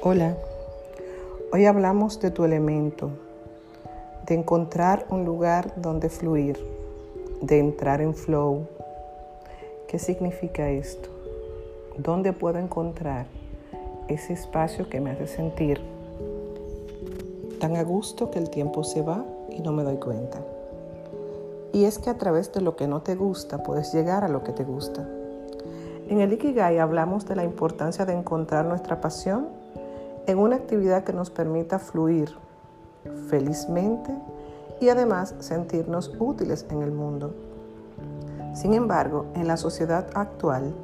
Hola, hoy hablamos de tu elemento, de encontrar un lugar donde fluir, de entrar en flow. ¿Qué significa esto? ¿Dónde puedo encontrar ese espacio que me hace sentir tan a gusto que el tiempo se va y no me doy cuenta? Y es que a través de lo que no te gusta puedes llegar a lo que te gusta. En el Ikigai hablamos de la importancia de encontrar nuestra pasión en una actividad que nos permita fluir felizmente y además sentirnos útiles en el mundo. Sin embargo, en la sociedad actual,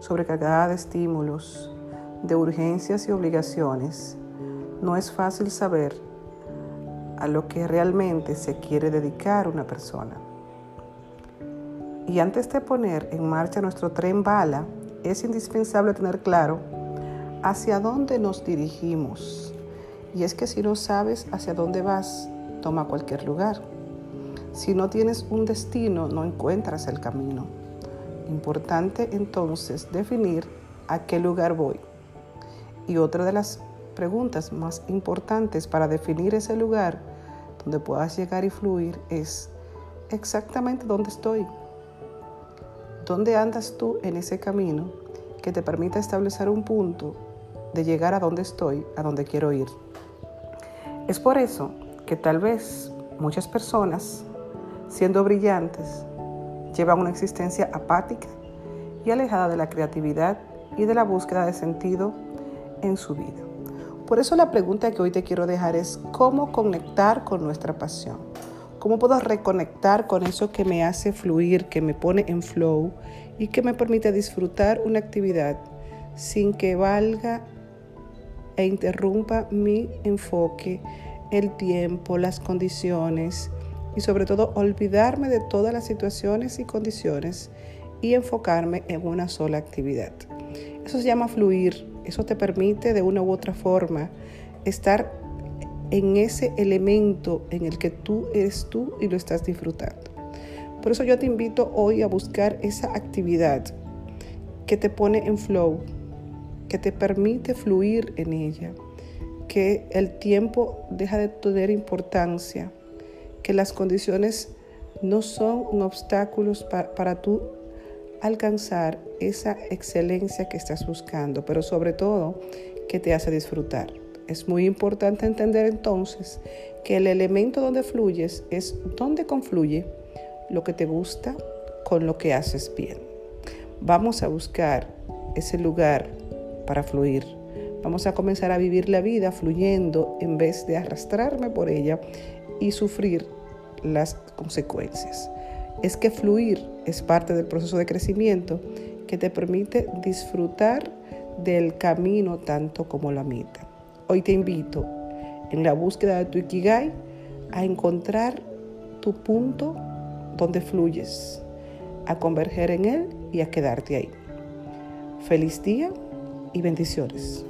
sobrecargada de estímulos, de urgencias y obligaciones, no es fácil saber a lo que realmente se quiere dedicar una persona. Y antes de poner en marcha nuestro tren bala, es indispensable tener claro hacia dónde nos dirigimos. Y es que si no sabes hacia dónde vas, toma cualquier lugar. Si no tienes un destino, no encuentras el camino. Importante entonces definir a qué lugar voy. Y otra de las preguntas más importantes para definir ese lugar donde puedas llegar y fluir es exactamente dónde estoy. ¿Dónde andas tú en ese camino que te permita establecer un punto de llegar a donde estoy, a donde quiero ir. Es por eso que tal vez muchas personas, siendo brillantes, llevan una existencia apática y alejada de la creatividad y de la búsqueda de sentido en su vida. Por eso la pregunta que hoy te quiero dejar es cómo conectar con nuestra pasión. ¿Cómo puedo reconectar con eso que me hace fluir, que me pone en flow y que me permite disfrutar una actividad sin que valga e interrumpa mi enfoque, el tiempo, las condiciones y sobre todo olvidarme de todas las situaciones y condiciones y enfocarme en una sola actividad. Eso se llama fluir, eso te permite de una u otra forma estar en ese elemento en el que tú eres tú y lo estás disfrutando. Por eso yo te invito hoy a buscar esa actividad que te pone en flow, que te permite fluir en ella, que el tiempo deja de tener importancia, que las condiciones no son un obstáculo para, para tú alcanzar esa excelencia que estás buscando, pero sobre todo que te hace disfrutar. Es muy importante entender entonces que el elemento donde fluyes es donde confluye lo que te gusta con lo que haces bien. Vamos a buscar ese lugar para fluir. Vamos a comenzar a vivir la vida fluyendo en vez de arrastrarme por ella y sufrir las consecuencias. Es que fluir es parte del proceso de crecimiento que te permite disfrutar del camino tanto como la meta. Hoy te invito en la búsqueda de tu Ikigai a encontrar tu punto donde fluyes, a converger en él y a quedarte ahí. Feliz día y bendiciones.